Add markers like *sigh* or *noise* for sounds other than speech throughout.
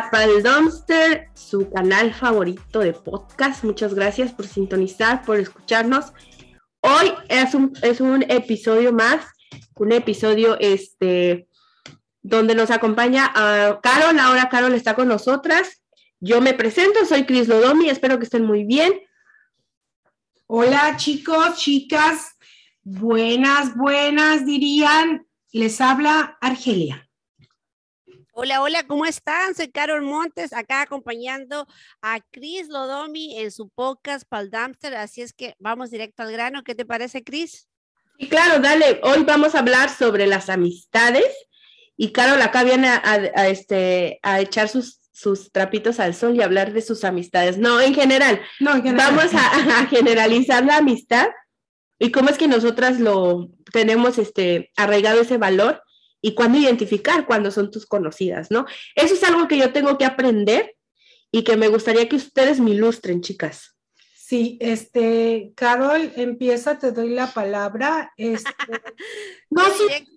bienvenidos a Dumpster, su canal favorito de podcast. Muchas gracias por sintonizar, por escucharnos. Hoy es un, es un episodio más, un episodio este, donde nos acompaña a Carol. Ahora Carol está con nosotras. Yo me presento, soy Cris Lodomi, espero que estén muy bien. Hola chicos, chicas, buenas, buenas dirían. Les habla Argelia. Hola, hola, ¿cómo están? Soy Carol Montes, acá acompañando a Cris Lodomi en su podcast Paldamster, así es que vamos directo al grano. ¿Qué te parece, Cris? Sí, claro, dale. Hoy vamos a hablar sobre las amistades y Carol acá viene a, este, a echar sus, sus trapitos al sol y hablar de sus amistades. No, en general. No, en general. Vamos a, a generalizar la amistad y cómo es que nosotras lo tenemos este, arraigado ese valor y cuándo identificar cuándo son tus conocidas, ¿no? Eso es algo que yo tengo que aprender y que me gustaría que ustedes me ilustren, chicas. Sí, este, Carol, empieza, te doy la palabra. Este, *laughs* no,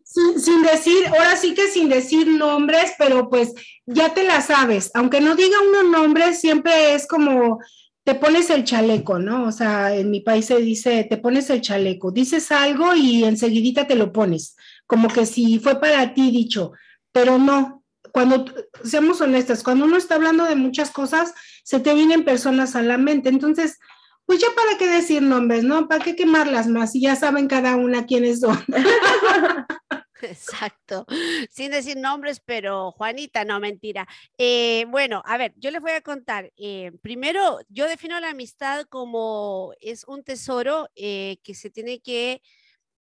sin, sin, decir, ahora sí que sin decir nombres, pero pues ya te la sabes. Aunque no diga unos nombres, siempre es como te pones el chaleco, ¿no? O sea, en mi país se dice, te pones el chaleco, dices algo y enseguidita te lo pones como que si fue para ti dicho, pero no, cuando, seamos honestas, cuando uno está hablando de muchas cosas, se te vienen personas a la mente, entonces, pues ya para qué decir nombres, ¿no? ¿Para qué quemarlas más? Y ya saben cada una quiénes son. *laughs* Exacto, sin decir nombres, pero Juanita, no, mentira. Eh, bueno, a ver, yo les voy a contar. Eh, primero, yo defino la amistad como es un tesoro eh, que se tiene que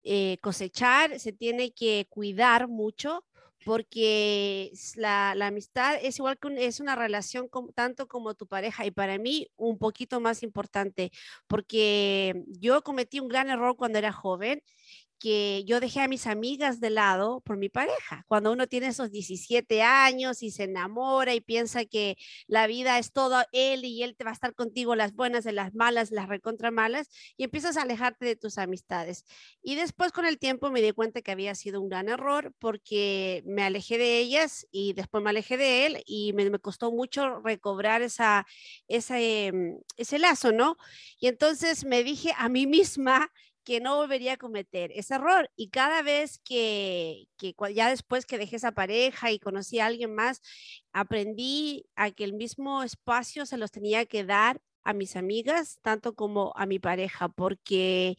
eh, cosechar, se tiene que cuidar mucho porque la, amistad es igual que es una relación tanto como tu pareja y para mí un poquito más importante porque yo cometí un gran error cuando era joven que yo dejé a mis amigas de lado por mi pareja. Cuando uno tiene esos 17 años y se enamora y piensa que la vida es todo él y él te va a estar contigo las buenas, de las malas, las recontra malas y empiezas a alejarte de tus amistades. Y después con el tiempo me di cuenta que había sido un gran error porque me alejé de ellas y después me alejé de él y me, me costó mucho recobrar esa, ese, mm, ese lazo, ¿no? Y entonces me dije a mí misma que no volvería a cometer ese error. Y cada vez que, que, ya después que dejé esa pareja y conocí a alguien más, aprendí a que el mismo espacio se los tenía que dar a mis amigas, tanto como a mi pareja, porque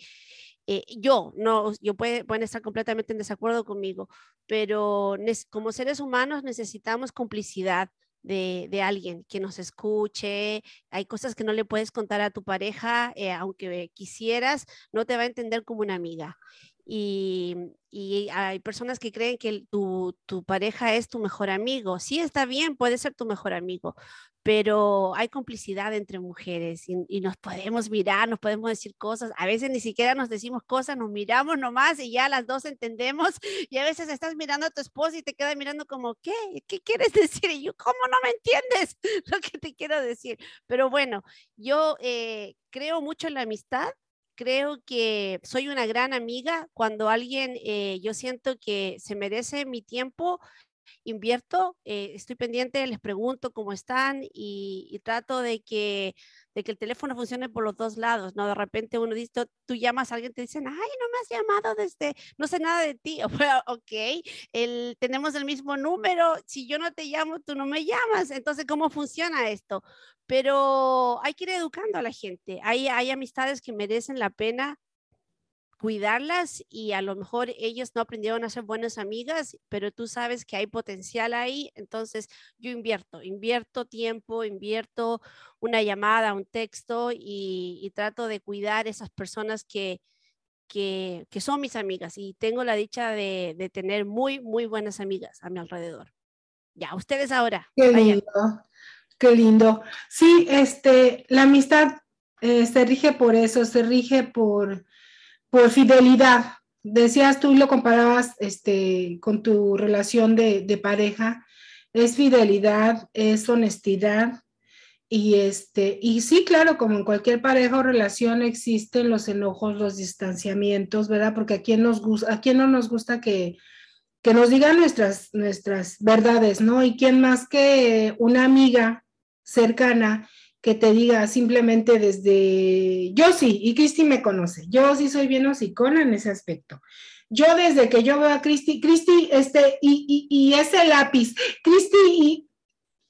eh, yo, no, yo puede, pueden estar completamente en desacuerdo conmigo, pero como seres humanos necesitamos complicidad de, alguien que nos escuche. Hay cosas que no le puedes contar a tu pareja, eh, aunque quisieras, no te va a entender como una amiga. Y, hay personas que creen que tu, tu, pareja es tu mejor amigo. Sí, está bien, puede ser tu mejor amigo, pero hay complicidad entre mujeres y, nos podemos mirar, nos podemos decir cosas. A veces ni siquiera nos decimos cosas, nos miramos nomás y ya las dos entendemos. *laughs* Y a veces estás mirando a tu esposa y te queda mirando como, ¿qué? ¿Qué quieres *laughs* decir? Y yo, ¿cómo no me entiendes *laughs* lo que te quiero decir? Pero bueno, yo eh, creo mucho en la amistad creo que soy una gran amiga cuando alguien, eh, yo siento que se merece mi tiempo, invierto, eh, estoy pendiente, les pregunto cómo están y, trato de que, de que el teléfono funcione por los dos lados, ¿no? De repente uno dice, tú llamas a alguien, te dicen, ay, no me has llamado desde, no sé nada de ti, *laughs* ok, el, tenemos el mismo número, si yo no te llamo, tú no me llamas, entonces, ¿cómo funciona esto? Pero hay que ir educando a la gente, hay, hay amistades que merecen la pena cuidarlas y a lo mejor ellos no aprendieron a ser buenas amigas, pero tú sabes que hay potencial ahí, entonces yo invierto, invierto tiempo, invierto una llamada, un texto y, trato de cuidar esas personas que, que, son mis amigas y tengo la dicha de, tener muy, muy buenas amigas a mi alrededor. Ya, ustedes ahora. Qué lindo, qué lindo. Sí, este, la amistad eh, se rige por eso, se rige por por fidelidad. Decías tú y lo comparabas este, con tu relación de, pareja. Es fidelidad, es honestidad. Y, este, y sí, claro, como en cualquier pareja o relación existen los enojos, los distanciamientos, ¿verdad? Porque a quién, nos, a quién no nos gusta que, que nos diga nuestras, nuestras verdades, ¿no? Y quién más que una amiga cercana que te diga simplemente desde, yo sí, y Cristi me conoce, yo sí soy bien hocicona en ese aspecto. Yo desde que yo veo a Cristi, Cristi, este, y, y, y ese lápiz, Cristi,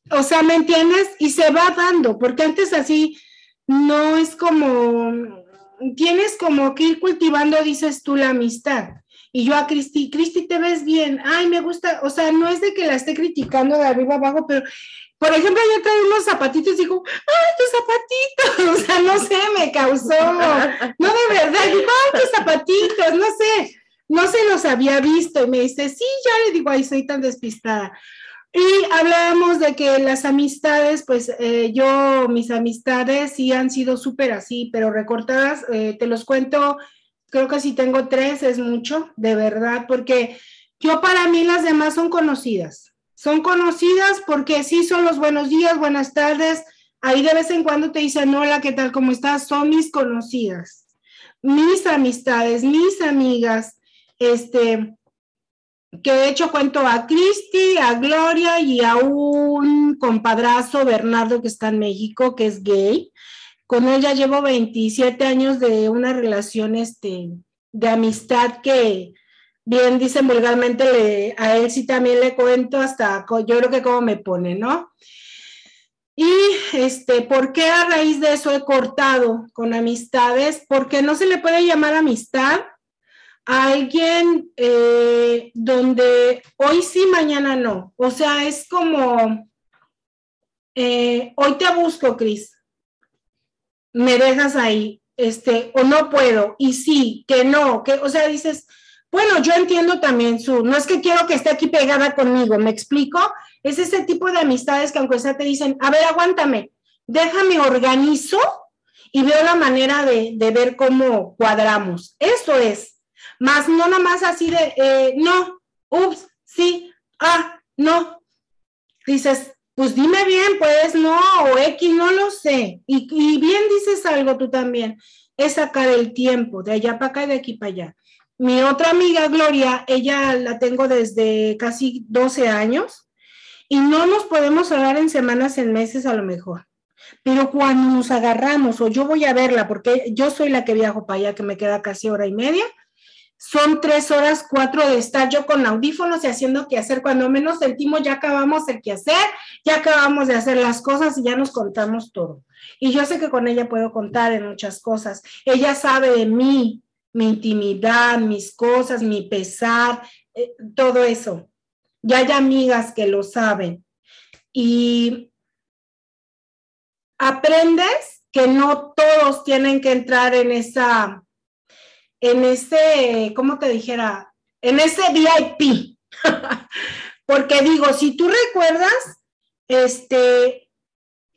o sea, ¿me entiendes? Y se va dando, porque antes así no es como, tienes como que ir cultivando, dices tú, la amistad. Y yo a Cristi, Cristi, te ves bien, ay, me gusta, o sea, no es de que la esté criticando de arriba abajo, pero por ejemplo, yo traía unos zapatitos y digo, ¡ay, tus zapatitos! *laughs* O sea, no sé, me causó, no de verdad, digo, ¡ay, tus zapatitos! No sé, no se los había visto. Y me dice, sí, ya le digo, ay, soy tan despistada. Y hablábamos de que las amistades, pues eh, yo, mis amistades sí han sido súper así, pero recortadas, eh, te los cuento, creo que si tengo tres es mucho, de verdad, porque yo para mí las demás son conocidas son conocidas porque sí son los buenos días, buenas tardes. Ahí de vez en cuando te dicen, hola, ¿qué tal? ¿Cómo estás? Son mis conocidas, mis amistades, mis amigas, este, que de hecho cuento a Cristi, a Gloria y a un compadrazo, Bernardo, que está en México, que es gay. Con él ya llevo 27 años de una relación este, de amistad que, bien dicen vulgarmente, a él sí también le cuento hasta, yo creo que como me pone, ¿no? Y este, ¿por qué a raíz de eso he cortado con amistades? Porque no se le puede llamar amistad a alguien eh, donde hoy sí, mañana no. O sea, es como, eh, hoy te busco, Cris, me dejas ahí, este, o no puedo, y sí, que no, que, o sea, dices, bueno, yo entiendo también su, no es que quiero que esté aquí pegada conmigo, ¿me explico? Es ese tipo de amistades que aunque sea te dicen, a ver, aguántame, déjame organizo y veo la manera de, ver cómo cuadramos. Eso es. Más no nada más así de, eh, no, ups, sí, ah, no. Dices, pues dime bien, pues no, o X, no lo sé. Y, y bien dices algo tú también, es sacar el tiempo de allá para acá y de aquí para allá. Mi otra amiga, Gloria, ella la tengo desde casi 12 años y no nos podemos hablar en semanas, en meses a lo mejor. Pero cuando nos agarramos o yo voy a verla, porque yo soy la que viajo para allá, que me queda casi hora y media, son tres horas, cuatro de estar yo con audífonos y haciendo que hacer. Cuando menos sentimos, ya acabamos el quehacer, ya acabamos de hacer las cosas y ya nos contamos todo. Y yo sé que con ella puedo contar en muchas cosas. Ella sabe de mí, mi intimidad, mis cosas, mi pesar, eh, todo eso. Ya hay amigas que lo saben. Y aprendes que no todos tienen que entrar en esa, en ese, ¿cómo te dijera? En ese VIP. *laughs* Porque digo, si tú recuerdas, este,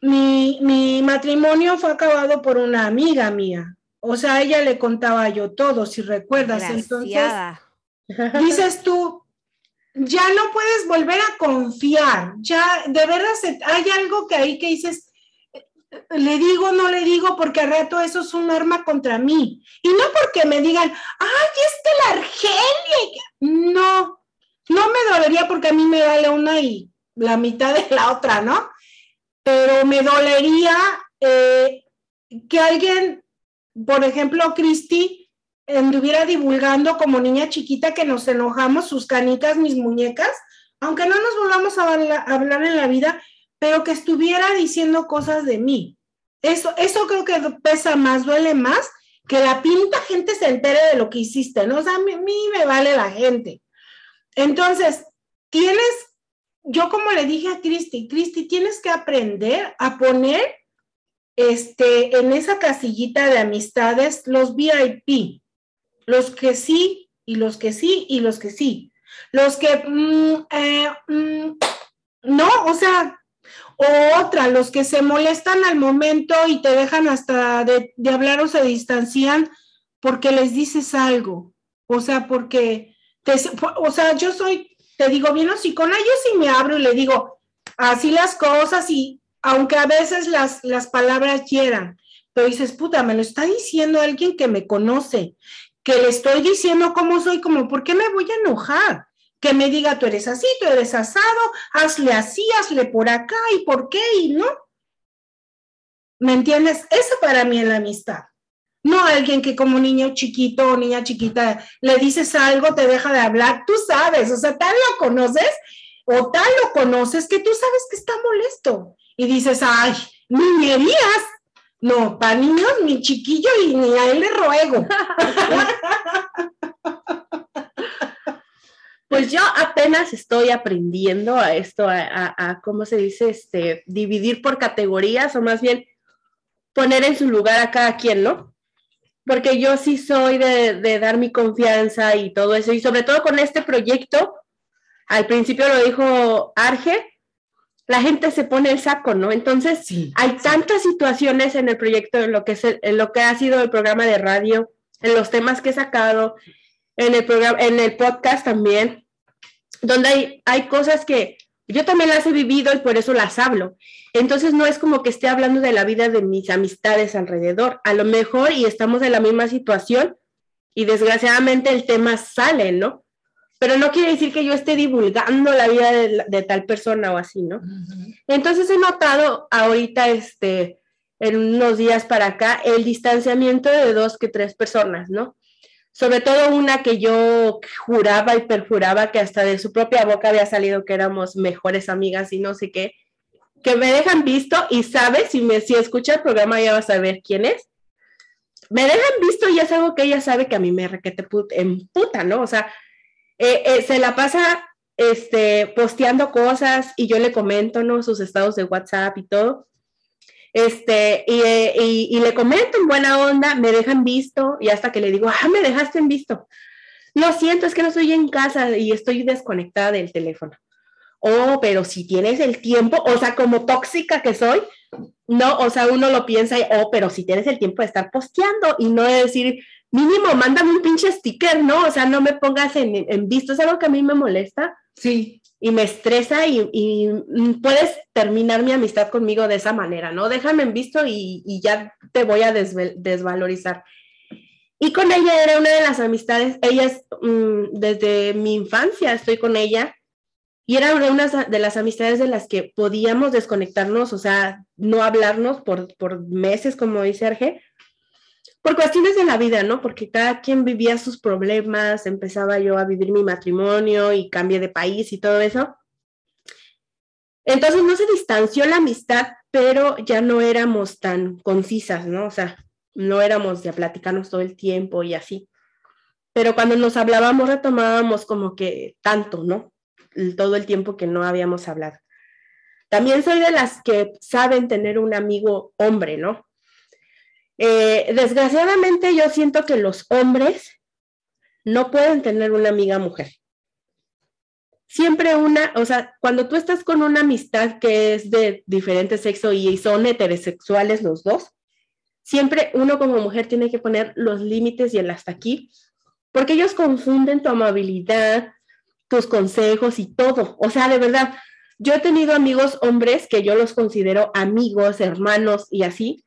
mi, mi matrimonio fue acabado por una amiga mía. O sea, a ella le contaba yo todo, si recuerdas. Entonces, *laughs* dices tú, ya no puedes volver a confiar, ya de verdad hay algo que ahí que dices, le digo, no le digo, porque al rato eso es un arma contra mí. Y no porque me digan, ay, es que la Argelia. No, no me dolería porque a mí me vale una y la mitad de la otra, ¿no? Pero me dolería eh, que alguien por ejemplo, Cristi anduviera divulgando como niña chiquita que nos enojamos, sus canitas, mis muñecas, aunque no nos volvamos a hablar en la vida, pero que estuviera diciendo cosas de mí. Eso, eso creo que pesa más, duele más que la pinta gente se entere de lo que hiciste, ¿no? O sea, a mí, a mí me vale la gente. Entonces, tienes, yo como le dije a Cristi, Cristi, tienes que aprender a poner este, en esa casillita de amistades los VIP, los que sí y los que sí y los que sí, los que mm, eh, mm, no, o sea, o otra, los que se molestan al momento y te dejan hasta de, hablar o se distancian porque les dices algo, o sea, porque, te, o sea, yo soy, te digo bien con ellos sí me abro y le digo así las cosas y aunque a veces las, las palabras hieran, pero dices, puta, me lo está diciendo alguien que me conoce, que le estoy diciendo cómo soy, como, ¿por qué me voy a enojar? que me diga tú eres así, tú eres asado, hazle así, hazle por acá y por qué y no. ¿Me entiendes? Eso para mí es la amistad. No alguien que como niño chiquito o niña chiquita le dices algo, te deja de hablar, tú sabes, o sea, tal lo conoces o tal lo conoces que tú sabes que está molesto y dices, ay, niñerías. No, para niños, mi chiquillo y ni a él le ruego. *laughs* Pues yo apenas estoy aprendiendo a esto, a, cómo se dice, este, dividir por categorías o más bien poner en su lugar a cada quien, ¿no? Porque yo sí soy de, de dar mi confianza y todo eso, y sobre todo con este proyecto, al principio lo dijo Arge, la gente se pone el saco, ¿no? Entonces, hay tantas situaciones en el proyecto, en lo, que es en lo que ha sido el programa de radio, en los temas que he sacado, en el programa, en el podcast también, donde hay, hay cosas que yo también las he vivido y por eso las hablo. Entonces no es como que esté hablando de la vida de mis amistades alrededor. A lo mejor y estamos en la misma situación y desgraciadamente el tema sale, ¿no? Pero no quiere decir que yo esté divulgando la vida de, tal persona o así, ¿no? Entonces he notado ahorita, este, en unos días para acá, el distanciamiento de dos que tres personas, ¿no? sobre todo una que yo juraba y perjuraba que hasta de su propia boca había salido que éramos mejores amigas y no sé qué, que me dejan visto y sabe, si, me, si escucha el programa ya va a saber quién es. Me dejan visto y es algo que ella sabe que a mí me requete en puta, ¿no? O sea, eh, eh, se la pasa este, posteando cosas y yo le comento, ¿no? Sus estados de WhatsApp y todo. Este, y, y, le comento en buena onda, me dejan visto y hasta que le digo, ah, me dejaste en visto. Lo siento, es que no estoy en casa y estoy desconectada del teléfono. Oh, pero si tienes el tiempo, o sea, como tóxica que soy, no, o sea, uno lo piensa, oh, pero si tienes el tiempo de estar posteando y no de decir, mínimo, mándame un pinche sticker, ¿no? O sea, no me pongas en, en visto, es algo que a mí me molesta. Sí y me estresa y, puedes terminar mi amistad conmigo de esa manera, ¿no? Déjame en visto y, ya te voy a desvalorizar. Y con ella era una de las amistades, ella es mm, desde mi infancia, estoy con ella, y era una de las amistades de las que podíamos desconectarnos, o sea, no hablarnos por, por meses, como dice Arge, por cuestiones de la vida, ¿no? Porque cada quien vivía sus problemas, empezaba yo a vivir mi matrimonio y cambié de país y todo eso. Entonces no se distanció la amistad, pero ya no éramos tan concisas, ¿no? O sea, no éramos de platicarnos todo el tiempo y así. Pero cuando nos hablábamos retomábamos como que tanto, ¿no? Todo el tiempo que no habíamos hablado. También soy de las que saben tener un amigo hombre, ¿no? Eh, desgraciadamente yo siento que los hombres no pueden tener una amiga mujer. Siempre una, o sea, cuando tú estás con una amistad que es de diferente sexo y son heterosexuales los dos, siempre uno como mujer tiene que poner los límites y el hasta aquí, porque ellos confunden tu amabilidad, tus consejos y todo. O sea, de verdad, yo he tenido amigos hombres que yo los considero amigos, hermanos y así,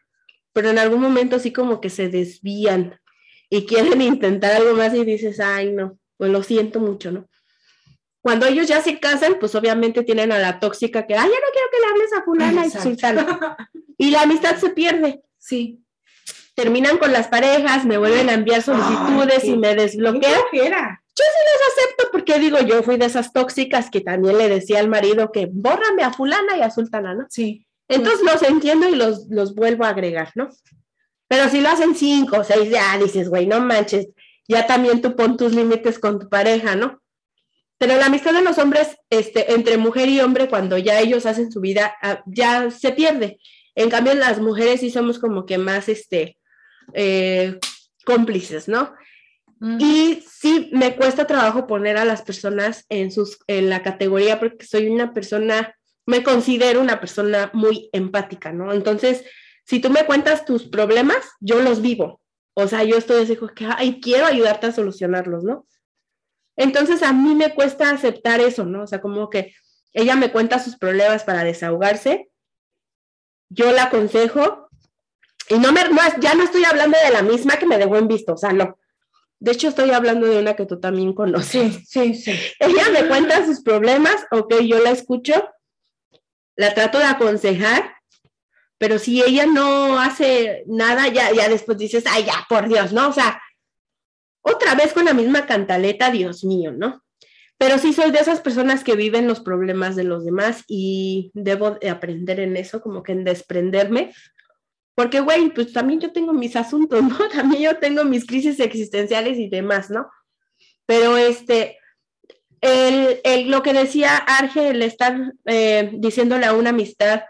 pero en algún momento así como que se desvían y quieren *laughs* intentar algo más y dices, ay, no, pues lo siento mucho, ¿no? Cuando ellos ya se casan, pues obviamente tienen a la tóxica que, ay, ya no quiero que le hables a fulana y sultana. *laughs* Y la amistad se pierde. Sí. Terminan con las parejas, me vuelven a enviar solicitudes y me desbloquean. Yo sí las acepto porque digo, yo fui de esas tóxicas que también le decía al marido que bórrame a fulana y a sultana, ¿no? Sí. Entonces los entiendo y los, los vuelvo a agregar, ¿no? Pero si lo hacen cinco o seis, ya dices, güey, no manches, ya también tú pon tus límites con tu pareja, ¿no? Pero la amistad de los hombres, este, entre mujer y hombre, cuando ya ellos hacen su vida, ah, ya se pierde. En cambio, las mujeres sí somos como que más, este, eh, cómplices, ¿no? Y sí me cuesta trabajo poner a las personas en, sus, en la categoría porque soy una persona me considero una persona muy empática, ¿no? Entonces, si tú me cuentas tus problemas, yo los vivo. O sea, yo estoy así que, ay, quiero ayudarte a solucionarlos, ¿no? Entonces, a mí me cuesta aceptar eso, ¿no? O sea, como que ella me cuenta sus problemas para desahogarse, yo la aconsejo, y no me, ya no estoy hablando de la misma que me dejó en visto, o sea, no. De hecho, estoy hablando de una que tú también conoces. Sí, sí. Ella me cuenta sus problemas, ok, yo la escucho, la trato de aconsejar, pero si ella no hace nada, ya, ya después dices, ay, ya, por Dios, ¿no? O sea, otra vez con la misma cantaleta, Dios mío, ¿no? Pero sí soy de esas personas que viven los problemas de los demás y debo de aprender en eso, como que en desprenderme, porque, güey, pues también yo tengo mis asuntos, ¿no? *laughs* También yo tengo mis crisis existenciales y demás, ¿no? Pero este, el, el, lo que decía Arge, el estar eh, diciéndole a una amistad,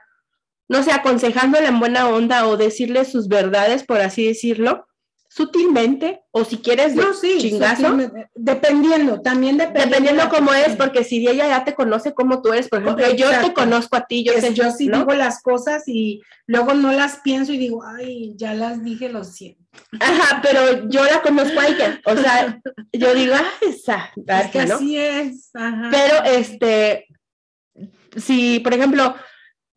no sé, aconsejándole en buena onda o decirle sus verdades, por así decirlo, sutilmente, o si quieres no, sí, chingazo. Dependiendo, también dependiendo. Dependiendo cómo es, porque si ella ya te conoce como tú eres, por ejemplo, yo te conozco a ti, yo sé. Yo sí digo las cosas y luego no las pienso y digo, ay, ya las dije, lo siento. Ajá, pero yo la conozco a ella, o sea, yo digo, ah, esa, es que así es. Ajá. Pero, este, si, por ejemplo,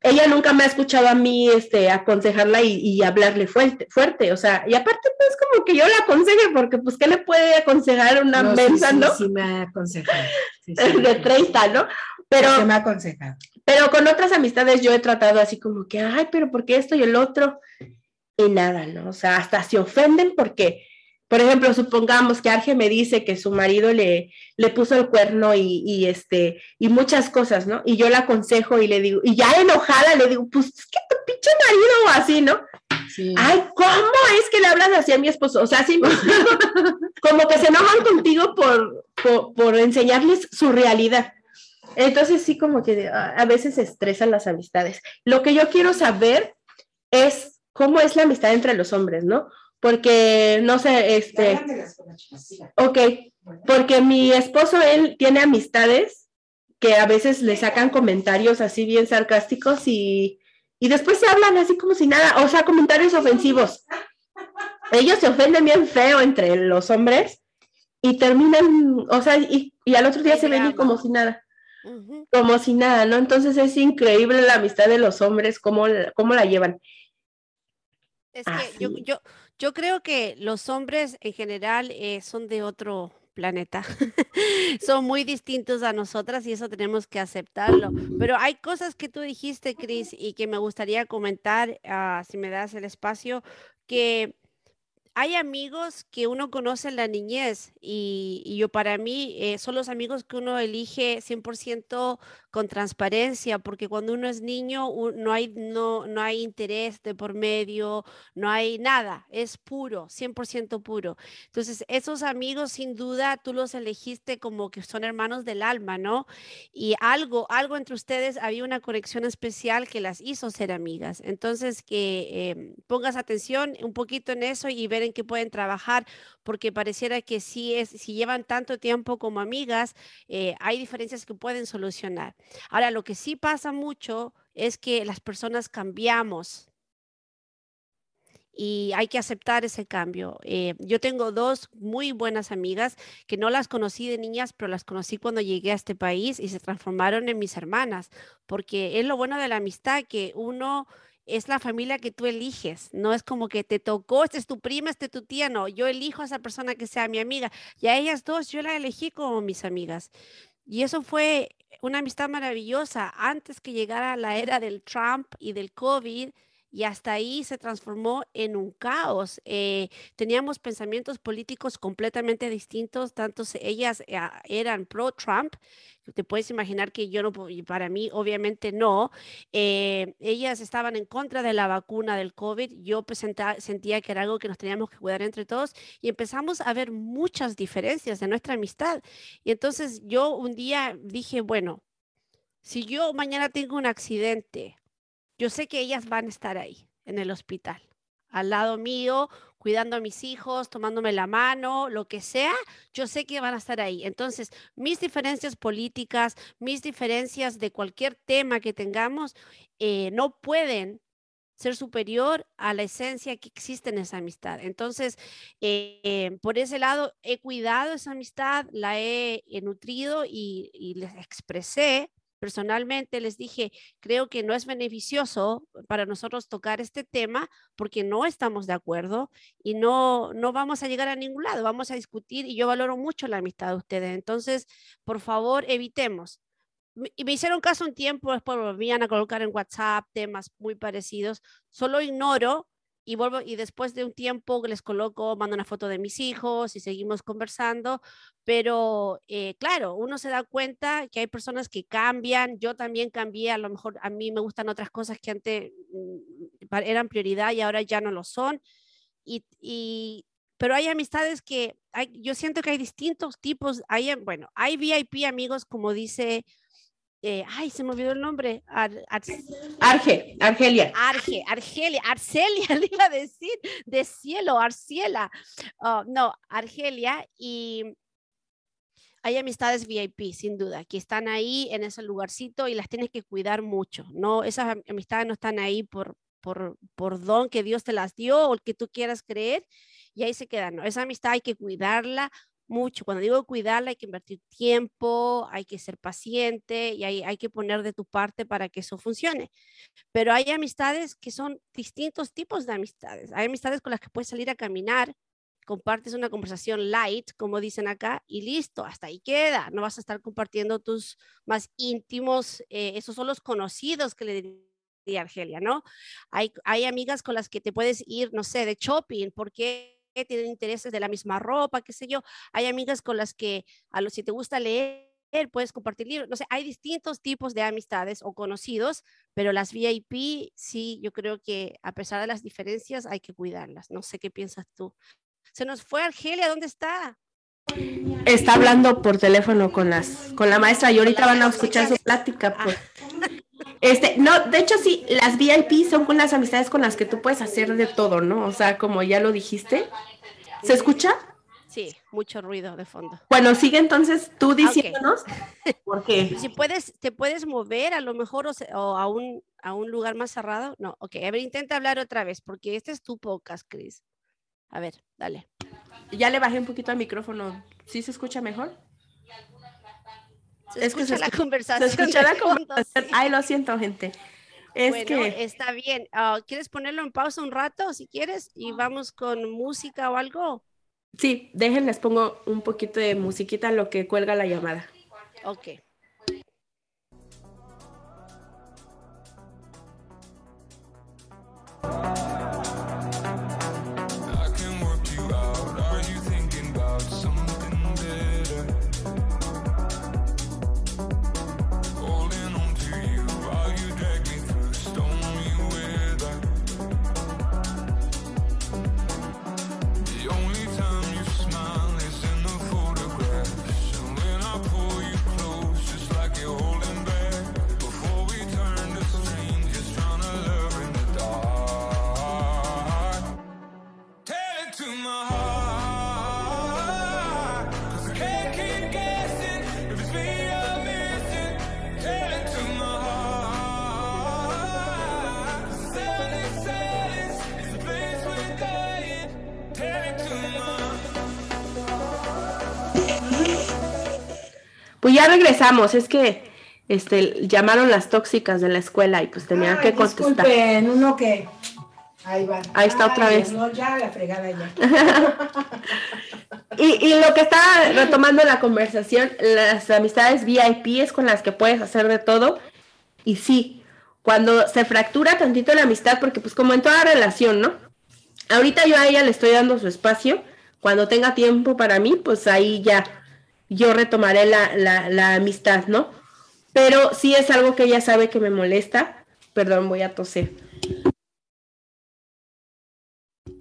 ella nunca me ha escuchado a mí este, aconsejarla y, hablarle fuerte, fuerte, o sea, y aparte pues como que yo la aconseje, porque pues ¿qué le puede aconsejar una no, mensa, no? Sí, me ha aconsejado. *laughs* de 30, ¿no? Pero, se me ha aconsejado. Pero con otras amistades yo he tratado así como que, ay, pero ¿por qué esto y el otro? Y nada, ¿no? O sea, hasta se ofenden porque por ejemplo, supongamos que Arge me dice que su marido le, le puso el cuerno y, este, y muchas cosas, ¿no? Y yo la aconsejo y le digo, y ya enojada le digo, pues es que tu pinche marido o así, ¿no? Sí. Ay, ¿cómo es que le hablas así a mi esposo? O sea, sí, *laughs* como que se enojan contigo por, por, enseñarles su realidad. Entonces sí, como que a veces se estresan las amistades. Lo que yo quiero saber es cómo es la amistad entre los hombres, ¿no? Porque no sé, este, ok, porque mi esposo, él tiene amistades que a veces le sacan comentarios así bien sarcásticos y, y después se hablan así como si nada, o sea, comentarios ofensivos. Ellos se ofenden bien feo entre los hombres y terminan, o sea, y, y al otro día se ven como si nada. Como si nada, ¿no? Entonces es increíble la amistad de los hombres, cómo, cómo la llevan. Es que yo, yo, yo creo que los hombres en general eh, son de otro planeta. *laughs* son muy distintos a nosotras y eso tenemos que aceptarlo. Pero hay cosas que tú dijiste, Cris, y que me gustaría comentar, uh, si me das el espacio, que hay amigos que uno conoce en la niñez y, yo para mí eh, son los amigos que uno elige 100% con transparencia, porque cuando uno es niño no, hay, no, no hay interés de por medio, no hay nada, es puro, 100% puro. Entonces, esos amigos sin duda tú los elegiste como que son hermanos del alma, ¿no? Y algo, algo entre ustedes, había una conexión especial que las hizo ser amigas. Entonces, que em, pongas atención un poquito en eso y ver en qué pueden trabajar, porque pareciera que si, es, si llevan tanto tiempo como amigas, eh, hay diferencias que pueden solucionar. Ahora, lo que sí pasa mucho es que las personas cambiamos y hay que aceptar ese cambio. Eh, yo tengo dos muy buenas amigas que no las conocí de niñas, pero las conocí cuando llegué a este país y se transformaron en mis hermanas, porque es lo bueno de la amistad que uno es la familia que tú eliges, no es como que te tocó, este es tu prima, este es tu tía, no, yo elijo a esa persona que sea mi amiga y a ellas dos yo la elegí como mis amigas. Y eso fue una amistad maravillosa antes que llegara la era del Trump y del COVID y hasta ahí se transformó en un caos. Eh, teníamos pensamientos políticos completamente distintos, tanto ellas eh, eran pro-Trump, te puedes imaginar que yo no, para mí obviamente no, eh, ellas estaban en contra de la vacuna del COVID, yo pues sentía que era algo que nos teníamos que cuidar entre todos y empezamos a ver muchas diferencias de nuestra amistad. Y entonces yo un día dije, bueno, si yo mañana tengo un accidente, yo sé que ellas van a estar ahí, en el hospital, al lado mío, cuidando a mis hijos, tomándome la mano, lo que sea, yo sé que van a estar ahí. Entonces, mis diferencias políticas, mis diferencias de cualquier tema que tengamos, eh, no pueden ser superior a la esencia que existe en esa amistad. Entonces, eh, por ese lado, he cuidado esa amistad, la he, nutrido y, y les expresé personalmente les dije, creo que no es beneficioso para nosotros tocar este tema porque no estamos de acuerdo y no, no vamos a llegar a ningún lado, vamos a discutir y yo valoro mucho la amistad de ustedes. Entonces, por favor, evitemos. Y me hicieron caso un tiempo, después volvían a colocar en WhatsApp temas muy parecidos. Solo ignoro y vuelvo y después de un tiempo les coloco, mando una foto de mis hijos y seguimos conversando, pero eh, claro, uno se da cuenta que hay personas que cambian, yo también cambié, a lo mejor a mí me gustan otras cosas que antes mm, eran prioridad y ahora ya no lo son, y, y pero hay amistades que hay, yo siento que hay distintos tipos, hay, bueno, hay VIP amigos como dice eh, ay, se me olvidó el nombre. Arge, Argelia. Arge, Argelia, Arcelia, *laughs* le iba a decir, de cielo, Arciela. Oh, no, Argelia y hay amistades VIP, sin duda, que están ahí en ese lugarcito y las tienes que cuidar mucho. No, esas amistades no están ahí por, por, por don que Dios te las dio o el que tú quieras creer y ahí se quedan. No, esa amistad hay que cuidarla mucho. Cuando digo cuidarla, hay que invertir tiempo, hay que ser paciente y hay, que poner de tu parte para que eso funcione. Pero hay amistades que son distintos tipos de amistades. Hay amistades con las que puedes salir a caminar, compartes una conversación light, como dicen acá, y listo, hasta ahí queda. No vas a estar compartiendo tus más íntimos, eh, esos son los conocidos que le diría Argelia, ¿no? Hay, hay amigas con las que te puedes ir, no sé, de shopping, porque tienen intereses de la misma ropa, qué sé yo. Hay amigas con las que, a los si te gusta leer, puedes compartir libros. No sé, hay distintos tipos de amistades o conocidos, pero las VIP sí, yo creo que a pesar de las diferencias hay que cuidarlas. No sé qué piensas tú. Se nos fue Argelia, ¿dónde está? Está hablando por teléfono con las con la maestra y ahorita van a escuchar su plática. Pues. Este, no, de hecho sí, las VIP son con las amistades con las que tú puedes hacer de todo, ¿no? O sea, como ya lo dijiste. ¿Se escucha? Sí, mucho ruido de fondo. Bueno, sigue entonces tú diciéndonos. porque *laughs* Si puedes, te puedes mover a lo mejor o, a, un, a un lugar más cerrado. No, ok, a ver, intenta hablar otra vez, porque este es tu podcast, Chris. A ver, dale. Ya le bajé un poquito al micrófono. ¿Sí se escucha mejor? Es que se la conversación. Se escucha la conversación. Ay, lo siento, gente. Es bueno, que... está bien. Ah, ¿Quieres ponerlo en pausa un rato, si quieres? Y vamos con música o algo. Sí, déjenles pongo un poquito de musiquita lo que cuelga la llamada. Ok. Ya regresamos, es que este, llamaron las tóxicas de la escuela y pues tenía que contestar. Disculpen, uno que... Ahí va. Ahí está otra vez. No, ya la fregada ya. *laughs* y, y, lo que está retomando la conversación, las amistades VIP es con las que puedes hacer de todo. Y sí, cuando se fractura tantito la amistad, porque pues como en toda relación, ¿no? Ahorita yo a ella le estoy dando su espacio. Cuando tenga tiempo para mí, pues ahí ya yo retomaré la, amistad, ¿no? Pero sí es algo que ella sabe que me molesta. Perdón, voy a toser.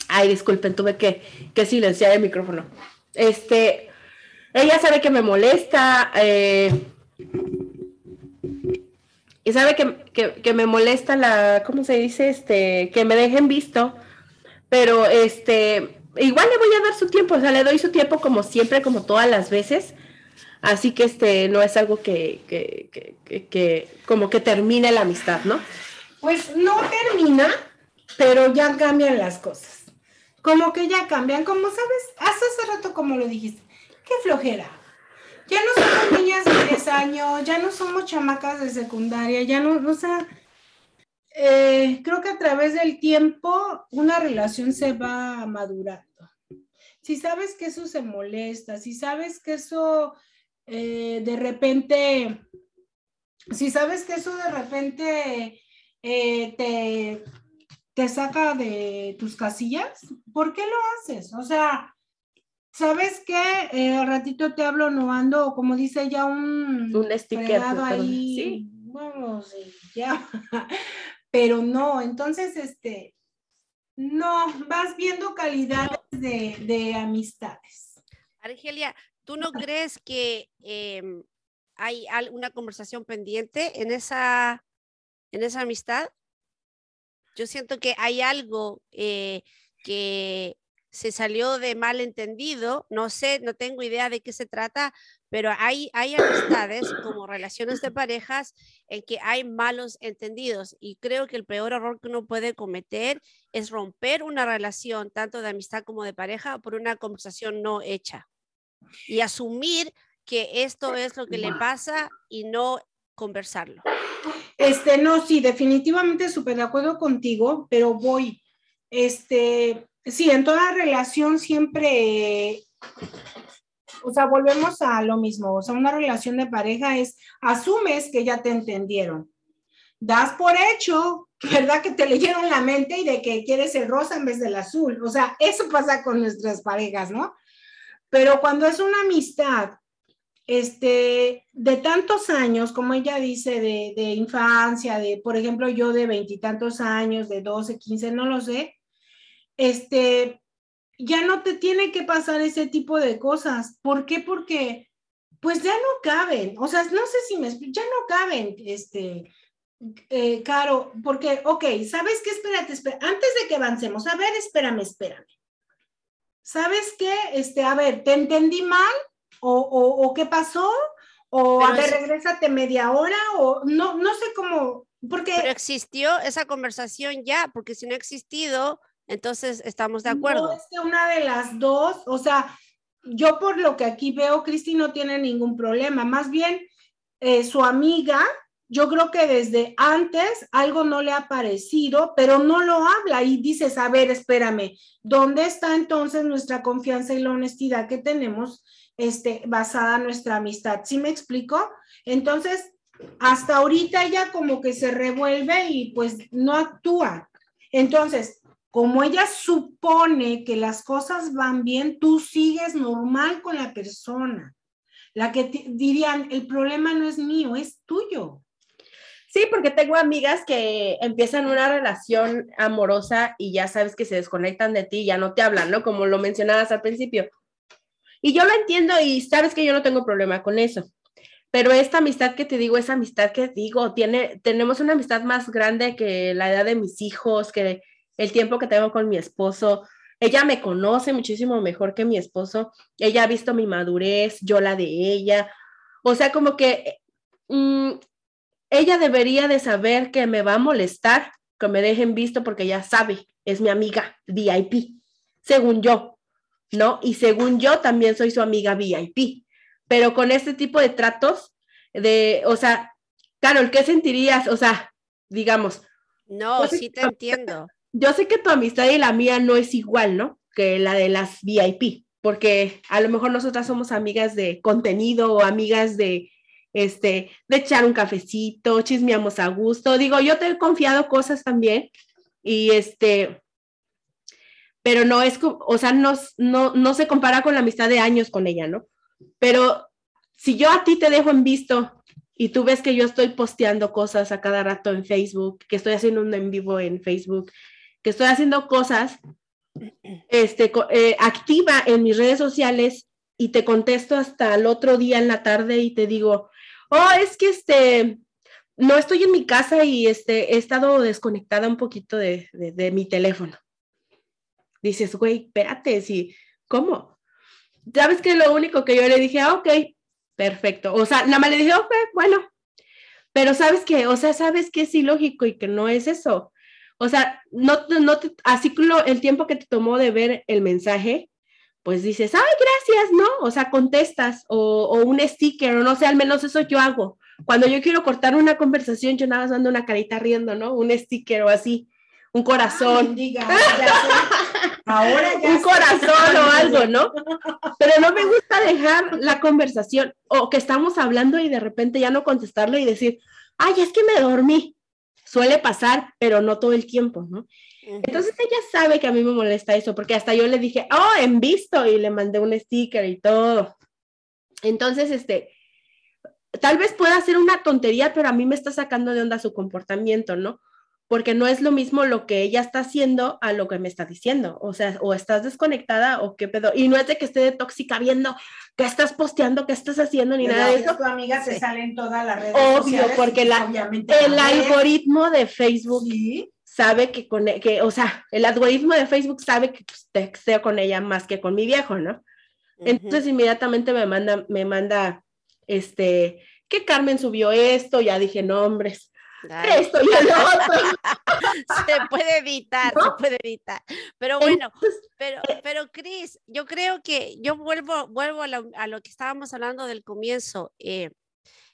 Ay, disculpen, tuve que, que silenciar el micrófono. Este, ella sabe que me molesta. Eh, y sabe que, que, me molesta la, ¿cómo se dice? Este, que me dejen visto. Pero este, igual le voy a dar su tiempo, o sea, le doy su tiempo como siempre, como todas las veces. Así que este no es algo que, que, que, que, como que termine la amistad, ¿no? Pues no termina, pero ya cambian las cosas. Como que ya cambian, como sabes, hace hace rato como lo dijiste, qué flojera. Ya no somos niñas de 10 años, ya no somos chamacas de secundaria, ya no, o sea, eh, creo que a través del tiempo una relación se va madurando. Si sabes que eso se molesta, si sabes que eso eh, de repente, si sabes que eso de repente eh, te, te saca de tus casillas, ¿por qué lo haces? O sea, ¿sabes qué? Eh, al ratito te hablo, no ando, como dice ya un, un sticker ahí. Sí. Vamos, ya. *laughs* Pero no, entonces, este, no, vas viendo calidades de, de amistades. Argelia, ¿tú no crees que em, hay alguna conversación pendiente en esa, en esa amistad? Yo siento que hay algo eh, que se salió de malentendido, no sé, no tengo idea de qué se trata, pero hay, hay amistades como relaciones de parejas en que hay malos entendidos y creo que el peor error que uno puede cometer es romper una relación, tanto de amistad como de pareja, por una conversación no hecha y asumir que esto es lo que le pasa y no conversarlo. Este, no, sí, definitivamente súper de acuerdo contigo, pero voy, este, sí, en toda relación siempre, o sea, volvemos a lo mismo, o sea, una relación de pareja es, asumes que ya te entendieron, das por hecho, ¿verdad? Que te leyeron la mente y de que quieres el rosa en vez del azul, o sea, eso pasa con nuestras parejas, ¿no? Pero cuando es una amistad este, de tantos años, como ella dice, de, infancia, de, por ejemplo, yo de veintitantos años, de 12, 15, no lo sé, este, ya no te tiene que pasar ese tipo de cosas. ¿Por qué? Porque, pues ya no caben, o sea, no sé si me ya no caben, este, eh, Caro, porque, ok, ¿sabes qué? Espérate, espérate, antes de que avancemos, a ver, espérame, espérame. ¿Sabes qué? Este, a ver, ¿te entendí mal? ¿O, o, qué pasó? O a ver, regrésate media hora, o no, no sé cómo, porque... Pero existió esa conversación ya, porque si no ha existido, entonces estamos de acuerdo. No, es que una de las dos, o sea, yo por lo que aquí veo, Cristi no tiene ningún problema, más bien eh, su amiga yo creo que desde antes algo no le ha parecido, pero no lo habla y dices, a ver, espérame, ¿dónde está entonces nuestra confianza y la honestidad que tenemos este, basada en nuestra amistad? ¿Sí me explico? Entonces, hasta ahorita ella como que se revuelve y pues no actúa. Entonces, como ella supone que las cosas van bien, tú sigues normal con la persona. La que dirían, el problema no es mío, es tuyo. Sí, porque tengo amigas que empiezan una relación amorosa y ya sabes que se desconectan de ti y ya no te hablan, ¿no? Como lo mencionabas al principio. Y yo lo entiendo y sabes que yo no tengo problema con eso. Pero esta amistad que te digo, esa amistad que digo, tiene, tenemos una amistad más grande que la edad de mis hijos, que el tiempo que tengo con mi esposo. Ella me conoce muchísimo mejor que mi esposo. Ella ha visto mi madurez, yo la de ella. O sea, como que mm, ella debería de saber que me va a molestar que me dejen visto porque ya sabe, es mi amiga VIP, según yo, ¿no? Y según yo también soy su amiga VIP, pero con este tipo de tratos, de, o sea, Carol, ¿qué sentirías? O sea, digamos. No, sí te entiendo. Yo sé que tu amistad y la mía no es igual, ¿no? Que la de las VIP, porque a lo mejor nosotras somos amigas de contenido o amigas de este, de echar un cafecito, chismeamos a gusto. Digo, yo te he confiado cosas también y este, pero no es, o sea, no, no, no se compara con la amistad de años con ella, ¿no? Pero si yo a ti te dejo en visto y tú ves que yo estoy posteando cosas a cada rato en Facebook, que estoy haciendo un en vivo en Facebook, que estoy haciendo cosas este, eh, activa en mis redes sociales y te contesto hasta el otro día en la tarde y te digo, oh, es que este, no estoy en mi casa y este, he estado desconectada un poquito de, mi teléfono. Dices, güey, espérate, sí, ¿cómo? ¿Sabes que lo único que yo le dije, ah, ok, perfecto. O sea, nada más le dije, ok, bueno. Pero sabes que, o sea, sabes que es ilógico y que no es eso. O sea, no, no así el tiempo que te tomó de ver el mensaje, pues dices, ay, gracias, ¿no? O sea, contestas o, o, un sticker, o no sé, al menos eso yo hago. Cuando yo quiero cortar una conversación, yo nada más mando una carita riendo, ¿no? Un sticker o así, un corazón. diga, *laughs* Ahora ya un corazón o algo, ¿no? *laughs* Pero no me gusta dejar la conversación o que estamos hablando y de repente ya no contestarle y decir, ay, es que me dormí. Suele pasar, pero no todo el tiempo, ¿no? Entonces ella sabe que a mí me molesta eso, porque hasta yo le dije, oh, en visto, y le mandé un sticker y todo. Entonces, este, tal vez pueda ser una tontería, pero a mí me está sacando de onda su comportamiento, ¿no? Porque no es lo mismo lo que ella está haciendo a lo que me está diciendo. O sea, o estás desconectada o qué pedo. Y no es de que esté de tóxica viendo qué estás posteando, qué estás haciendo, ni nada de eso. Tu amiga se sale en todas las redes Obvio, porque la, el algoritmo de Facebook sabe que con, e, que, o sea, el algoritmo de Facebook sabe que pues, texteo con ella más que con mi viejo, ¿no? Entonces inmediatamente me manda, me manda, este, que Carmen subió esto, ya dije nombres, esto y el otro. *laughs* se puede evitar, se puede evitar. Pero bueno, pero, pero Cris, yo creo que yo vuelvo, vuelvo a lo, a lo que estábamos hablando del comienzo. Eh,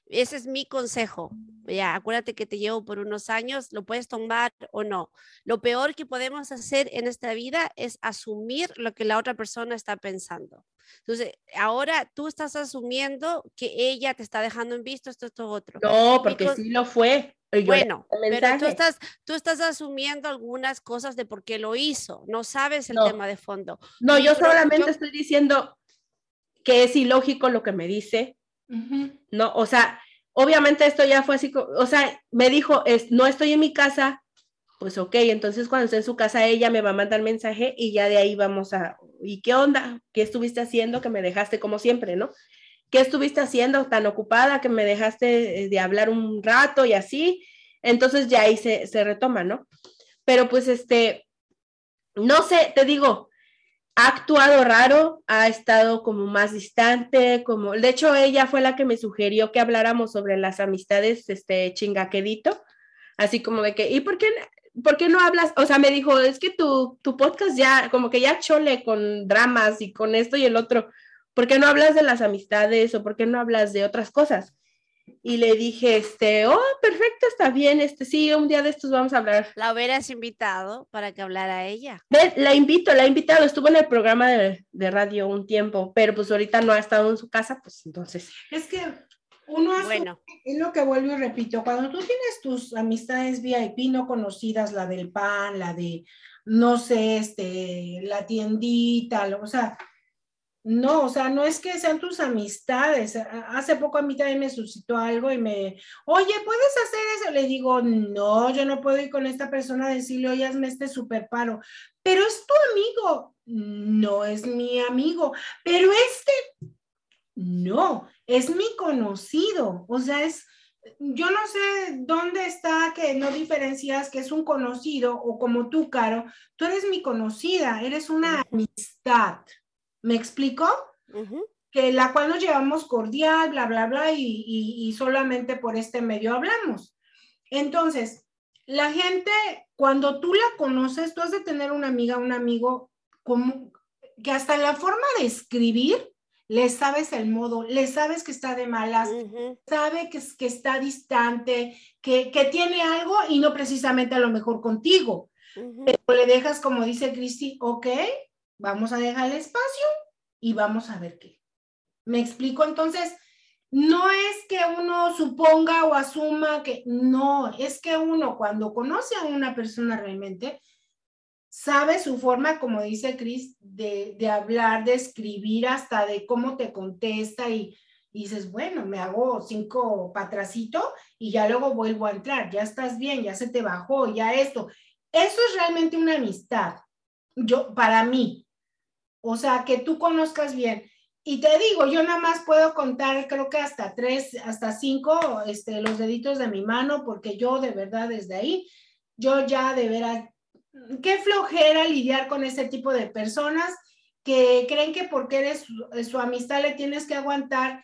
ese es mi consejo. Ya, acuérdate que te llevo por unos años, lo puedes tomar o no. Lo peor que podemos hacer en esta vida es asumir lo que la otra persona está pensando. Entonces, ahora tú estás asumiendo que ella te está dejando en visto esto, esto, otro. No, porque sí lo fue. bueno, pero tú estás, tú estás asumiendo algunas cosas de por qué lo hizo. No sabes el tema de fondo. No, yo solamente estoy diciendo que es ilógico lo que me dice, no, o sea, obviamente esto ya fue así, o sea, me dijo, es, no estoy en mi casa, pues ok, entonces cuando esté en su casa ella me va a mandar mensaje y ya de ahí vamos a, ¿y qué onda? ¿Qué estuviste haciendo que me dejaste como siempre, no? ¿Qué estuviste haciendo tan ocupada que me dejaste eh, de hablar un rato y así? Entonces ya ahí se, se retoma, ¿no? Pero pues este, no sé, te digo, ha actuado raro, ha estado como más distante, como, de hecho ella fue la que me sugirió que habláramos sobre las amistades, este, chingaquedito, así como de que, ¿y por qué, por qué no hablas? O sea, me dijo, es que tu, tu podcast ya, como que ya chole con dramas y con esto y el otro, ¿por qué no hablas de las amistades o por qué no hablas de otras cosas? Y le dije, este, oh, perfecto, está bien, este, sí, un día de estos vamos a hablar. La hubieras invitado para que hablara ella. La invito, la he invitado, estuvo en el programa de, de, radio un tiempo, pero pues ahorita no ha estado en su casa, pues entonces. Es que uno hace, bueno. es lo que vuelvo y repito, cuando tú tienes tus amistades VIP no conocidas, la del pan, la de, no sé, este, la tiendita, o sea, no, o sea, no es que sean tus amistades. Hace poco a mí también me suscitó algo y me, oye, ¿puedes hacer eso? Le digo, no, yo no puedo ir con esta persona a decirle, oye, hazme este super paro. Pero es tu amigo. No es mi amigo. Pero este, no, es mi conocido. O sea, es, yo no sé dónde está que no diferencias que es un conocido o como tú, Caro, tú eres mi conocida, eres una amistad. ¿Me explico? Que la cual nos llevamos cordial, bla, bla, bla, y, solamente por este medio hablamos. Entonces, la gente, cuando tú la conoces, tú has de tener una amiga, un amigo, como, que hasta la forma de escribir, le sabes el modo, le sabes que está de malas, sabe que, que está distante, que, que, tiene algo y no precisamente a lo mejor contigo. Pero le dejas, como dice Cristi, ok, Vamos a dejar el espacio y vamos a ver qué. ¿Me explico? Entonces, no es que uno suponga o asuma que no, es que uno cuando conoce a una persona realmente, sabe su forma, como dice Cris, de, de, hablar, de escribir, hasta de cómo te contesta y, y dices, bueno, me hago cinco patracito y ya luego vuelvo a entrar, ya estás bien, ya se te bajó, ya esto. Eso es realmente una amistad, yo, para mí, o sea, que tú conozcas bien. Y te digo, yo nada más puedo contar, creo que hasta tres, hasta cinco, este, los deditos de mi mano, porque yo de verdad desde ahí, yo ya de veras, qué flojera lidiar con ese tipo de personas que creen que porque eres su, amistad le tienes que aguantar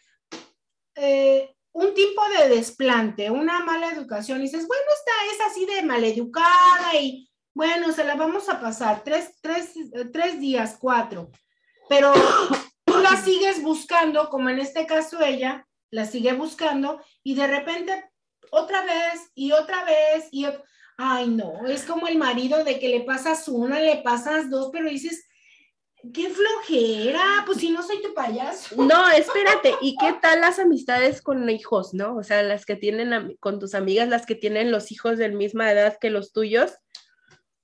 eh, un tipo de desplante, una mala educación. Y dices, bueno, esta es así de maleducada y bueno, se la vamos a pasar tres, tres, tres días, cuatro. pero tú la sigues buscando, como en este caso ella, la sigue buscando y de repente otra vez y otra vez y ay no, es como el marido de que le pasas una, le pasas dos, pero dices, qué flojera, pues si no soy tu payaso. *laughs* No, espérate, ¿y qué tal las amistades con hijos, no? O sea, las que tienen con tus amigas, las que tienen los hijos de misma edad que los tuyos.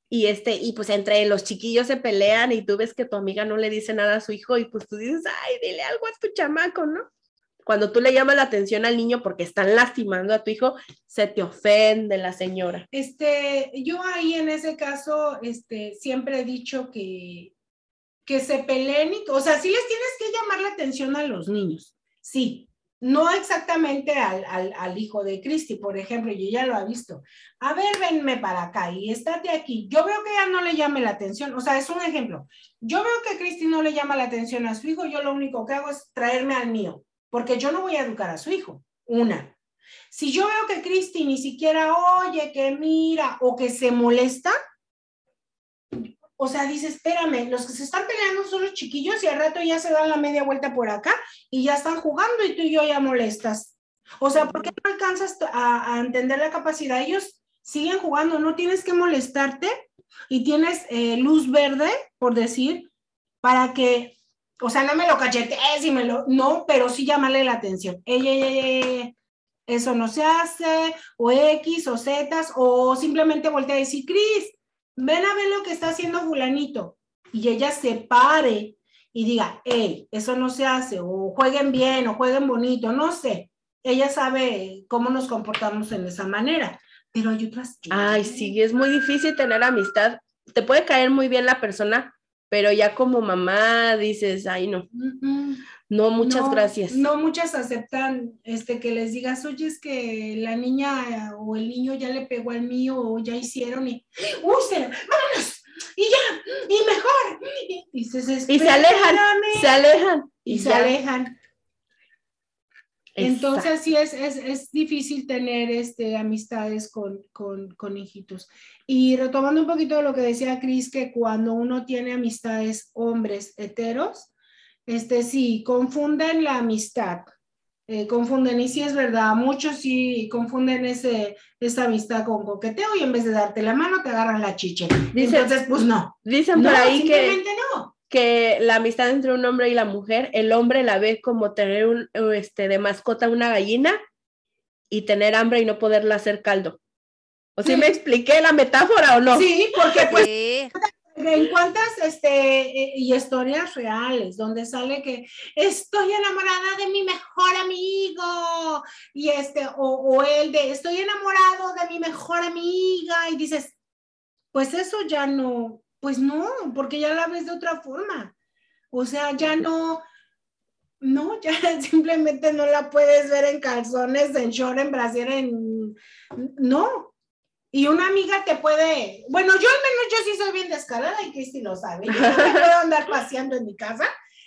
Y este, y pues entre los chiquillos se pelean y tú ves que tu amiga no le dice nada a su hijo y pues tú dices, ay, dile algo a tu chamaco, ¿no? Cuando tú le llamas la atención al niño porque están lastimando a tu hijo, se te ofende la señora. Este, yo ahí en ese caso, este, siempre he dicho que, que se peleen, o sea, sí les tienes que llamar la atención a los niños, sí, no exactamente al, al, hijo de Cristi, por ejemplo, y ella lo ha visto. A ver, venme para acá y estate aquí. Yo veo que ella no le llame la atención, o sea, es un ejemplo. Yo veo que Cristi no le llama la atención a su hijo, yo lo único que hago es traerme al mío porque yo no voy a educar a su hijo. Una. Si yo veo que Cristi ni siquiera oye, que mira o que se molesta, o sea, dice, espérame, los que se están peleando son los chiquillos y al rato ya se dan la media vuelta por acá y ya están jugando y tú y yo ya molestas. O sea, ¿por qué no alcanzas a, entender la capacidad? Ellos siguen jugando, no tienes que molestarte y tienes eh, luz verde, por decir, para que o sea, no me lo cachetees y me lo, no, pero sí llamarle la atención. Eso no se hace, o X, o Z, o simplemente voltea a decir, Cris, ven a ver lo que está haciendo fulanito. Y ella se pare y diga, hey, eso no se hace, o jueguen bien, o jueguen bonito, no sé. Ella sabe cómo nos comportamos en esa manera, pero hay otras Ay, sí, es muy difícil tener amistad. Te puede caer muy bien la persona, pero ya como mamá dices, ay, no, no, muchas gracias. No, muchas aceptan este, que les digas, oye, es que la niña o el niño ya le pegó al mío o ya hicieron y, uy, se, vámonos, y ya, y mejor. Y, se, y se alejan, se alejan. Y, se alejan. Entonces sí es, es, es, difícil tener este, amistades con, con, con, hijitos. Y retomando un poquito de lo que decía Cris, que cuando uno tiene amistades hombres heteros, este, sí, confunden la amistad, eh, confunden, y sí es verdad, muchos sí confunden ese, esa amistad con coqueteo y en vez de darte la mano te agarran la chiche. Entonces, pues no. Dicen por ahí que, no que la amistad entre un hombre y la mujer, el hombre la ve como tener un, este, de mascota una gallina y tener hambre y no poderla hacer caldo. ¿O si me expliqué la metáfora o no? Sí, porque pues en cuántas este, eh, y historias reales donde sale que estoy enamorada de mi mejor amigo y este o, o el de estoy enamorado de mi mejor amiga y dices pues eso ya no pues no, porque ya la ves de otra forma. O sea, ya no, no, *laughs* ya simplemente no la puedes ver en calzones, en short, en brasier, en... No. Y una amiga te puede, bueno, yo al menos yo sí soy bien descarada y Cristi lo sabe. Yo no puedo andar paseando en mi casa,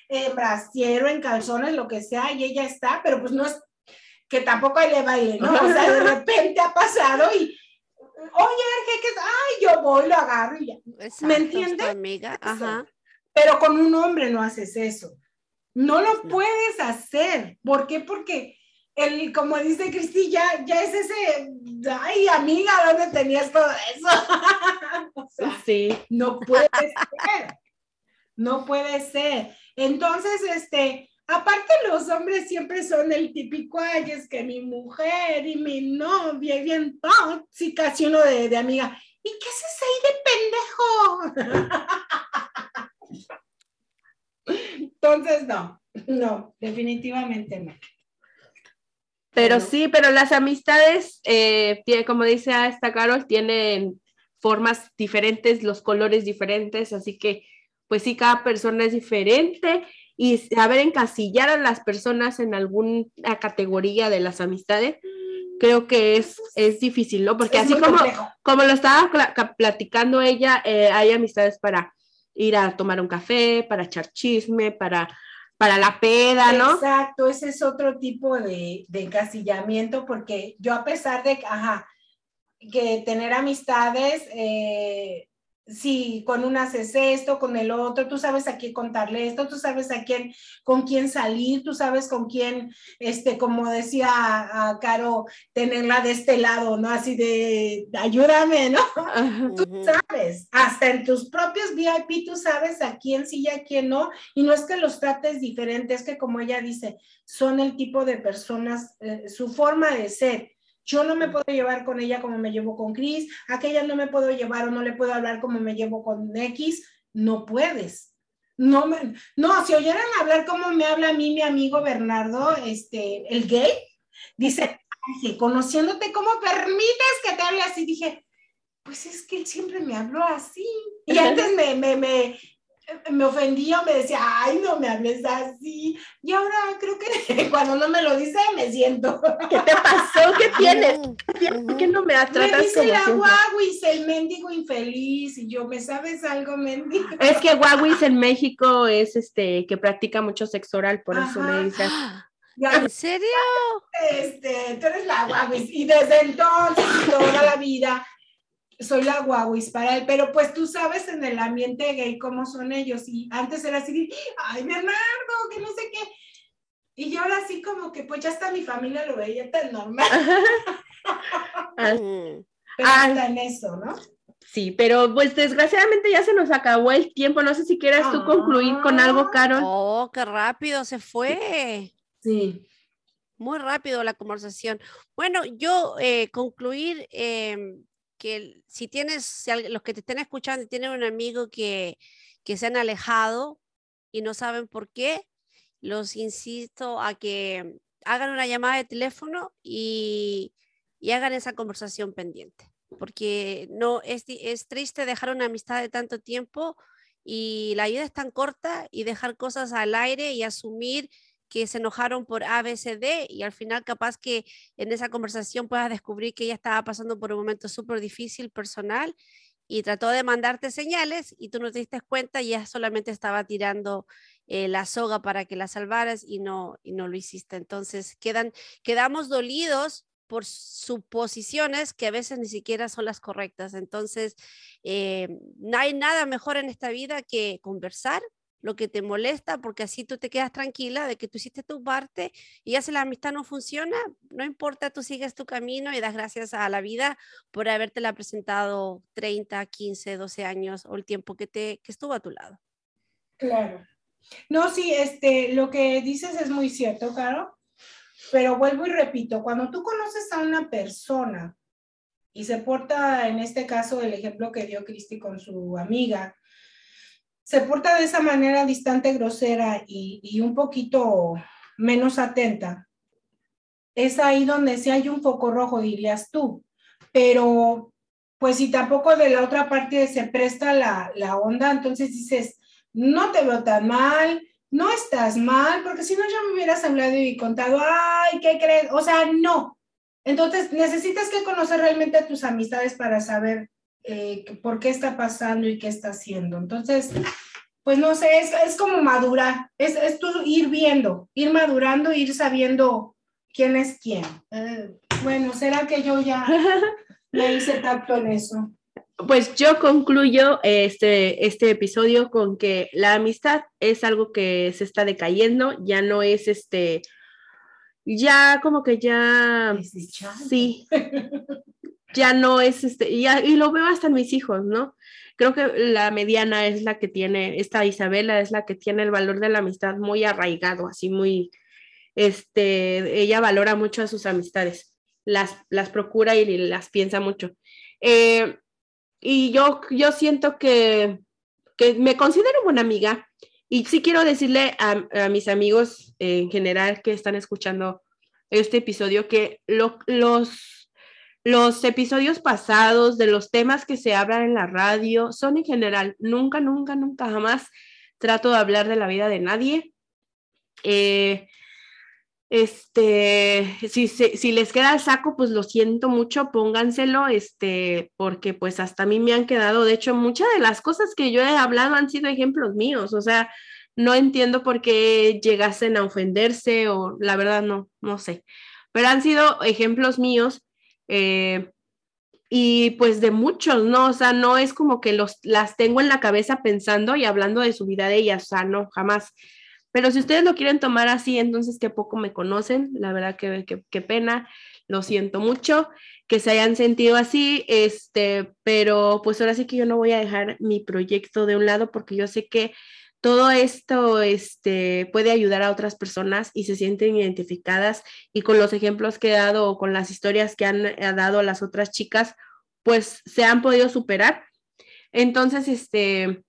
en brasier o en calzones, lo que sea, y ella está, pero pues no es que tampoco le baile, ¿no? O sea, de *laughs* repente ha pasado y, oye, ¿qué es? Ay, yo voy, lo agarro y ya. ¿Me entiendes? amiga, ajá. Pero con un hombre no haces eso. No lo puedes hacer. ¿Por qué? Porque el, como dice Cristi, ya, ya es ese, ay, amiga, ¿dónde tenías todo eso? *laughs* sí. No puede ser. No puede ser. Entonces, este, Aparte los hombres siempre son el típico, ay, es que mi mujer y mi novia y bien tóxica, y uno de, de amiga, ¿y qué es ahí de pendejo? *laughs* Entonces, no, no, definitivamente no. Pero sí, pero las amistades, eh, como dice esta Carol, tienen formas diferentes, los colores diferentes, así que pues sí, cada persona es diferente y saber encasillar a las personas en alguna categoría de las amistades, creo que es, es difícil, ¿no? Porque así como, como lo estaba platicando ella, eh, hay amistades para ir a tomar un café, para echar chisme, para, para la peda, ¿no? Exacto, ese es otro tipo de, de encasillamiento, porque yo a pesar de, que tener amistades, eh, si con una haces esto, con el otro, tú sabes a quién contarle esto, tú sabes a quién, con quién salir, tú sabes con quién, este, como decía a, Caro, tenerla de este lado, ¿no? Así de, ayúdame, ¿no? *laughs* Tú sabes, hasta en tus propios VIP tú sabes a quién sí y a quién no, y no es que los trates diferentes, es que como ella dice, son el tipo de personas, eh, su forma de ser, yo no me puedo llevar con ella como me llevo con Chris, aquella no me puedo llevar o no le puedo hablar como me llevo con X, no puedes. No, me, no, si oyeran hablar como me habla a mí mi amigo Bernardo, este, el gay, dice, conociéndote, ¿cómo permites que te hable así? Dije, pues es que él siempre me habló así. Y antes me, me, me, me ofendía me decía, ay, no me hables así. Y ahora creo que *laughs* cuando no me lo dice, me siento. ¿Qué te pasó? ¿Qué *laughs* tienes? ¿Por qué no me tratas Me dice la guaguis, el mendigo infeliz. Y yo, ¿me sabes algo, mendigo? Es que guaguis en México es este que practica mucho sexo oral, por eso me dice. ¿En serio? Este, tú eres la guaguis. Y desde entonces, toda la vida, soy la guaguis para él, pero pues tú sabes en el ambiente gay cómo son ellos y antes era así, ay Bernardo, que no sé qué. Y yo ahora sí como que pues ya está mi familia lo veía tan normal. *laughs* pero ah. está en eso, ¿no? Sí, pero pues desgraciadamente ya se nos acabó el tiempo. No sé si quieras tú concluir con algo, Carol. Oh, qué rápido se fue. Sí. Muy rápido la conversación. Bueno, yo eh, concluir, eh, que si tienes, si los que te estén escuchando tienen un amigo que, que se han alejado y no saben por qué, los insisto a que hagan una llamada de teléfono y, y hagan esa conversación pendiente, porque no es, es triste dejar una amistad de tanto tiempo y la vida es tan corta y dejar cosas al aire y asumir que se enojaron por A, B, C, D y al final capaz que en esa conversación puedas descubrir que ella estaba pasando por un momento súper difícil personal y trató de mandarte señales y tú no te diste cuenta y ella solamente estaba tirando eh, la soga para que la salvaras y no, y no lo hiciste. Entonces quedan, quedamos dolidos por suposiciones que a veces ni siquiera son las correctas. Entonces, eh, no hay nada mejor en esta vida que conversar, lo que te molesta, porque así tú te quedas tranquila de que tú hiciste tu parte y ya si la amistad no funciona, no importa, tú sigues tu camino y das gracias a la vida por habértela presentado 30, 15, 12 años o el tiempo que, te, que estuvo a tu lado. Claro. No, sí, este, lo que dices es muy cierto, Caro, pero vuelvo y repito, cuando tú conoces a una persona y se porta, en este caso, el ejemplo que dio Cristi con su amiga, se porta de esa manera distante, grosera y, un poquito menos atenta, es ahí donde sí hay un foco rojo, dirías tú. Pero, pues si tampoco de la otra parte se presta la, la onda, entonces dices, no te veo tan mal, no estás mal, porque si no ya me hubieras hablado y contado, ay, ¿qué crees? O sea, no. Entonces necesitas que conocer realmente a tus amistades para saber eh, por qué está pasando y qué está haciendo. Entonces, pues no sé, es, es como madurar, es, es tú ir viendo, ir madurando, ir sabiendo quién es quién. Eh, bueno, ¿será que yo ya *laughs* me hice tacto en eso? Pues yo concluyo este, este episodio con que la amistad es algo que se está decayendo, ya no es este, ya como que ya, sí, *laughs* ya no es este, y, y lo veo hasta en mis hijos, ¿no? Creo que la mediana es la que tiene, esta Isabela es la que tiene el valor de la amistad muy arraigado, así muy, este, ella valora mucho a sus amistades, las, las procura y las piensa mucho. Eh, y yo, yo siento que, que me considero buena amiga y sí quiero decirle a, a mis amigos en general que están escuchando este episodio que lo, los los episodios pasados de los temas que se hablan en la radio son en general, nunca, nunca, nunca, jamás trato de hablar de la vida de nadie. Eh, este, si, si, les queda el saco, pues lo siento mucho, pónganselo, este, porque pues hasta a mí me han quedado, de hecho, muchas de las cosas que yo he hablado han sido ejemplos míos, o sea, no entiendo por qué llegasen a ofenderse o la verdad no, no sé, pero han sido ejemplos míos eh, y pues de muchos, ¿no? O sea, no es como que los, las tengo en la cabeza pensando y hablando de su vida de ellas, o no, jamás. Pero si ustedes lo quieren tomar así, entonces qué poco me conocen, la verdad que qué pena, lo siento mucho que se hayan sentido así, este, pero pues ahora sí que yo no voy a dejar mi proyecto de un lado porque yo sé que todo esto este, puede ayudar a otras personas y se sienten identificadas y con los ejemplos que he dado o con las historias que han dado las otras chicas, pues se han podido superar. Entonces, este,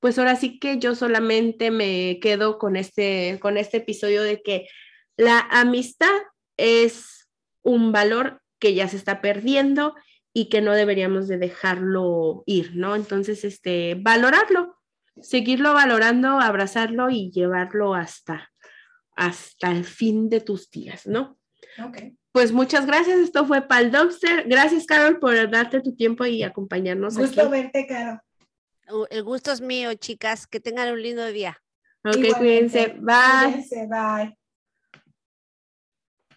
pues ahora sí que yo solamente me quedo con este, con este episodio de que la amistad es un valor que ya se está perdiendo y que no deberíamos de dejarlo ir, ¿no? Entonces, este, valorarlo, seguirlo valorando, abrazarlo y llevarlo hasta, hasta el fin de tus días, ¿no? Ok. Pues muchas gracias. Esto fue Pal Dumpster. Gracias, Carol, por darte tu tiempo y acompañarnos. Gusto verte, Carol. El gusto es mío, chicas. Que tengan un lindo día. Ok, cuídense. Bye. Cuídense, bye.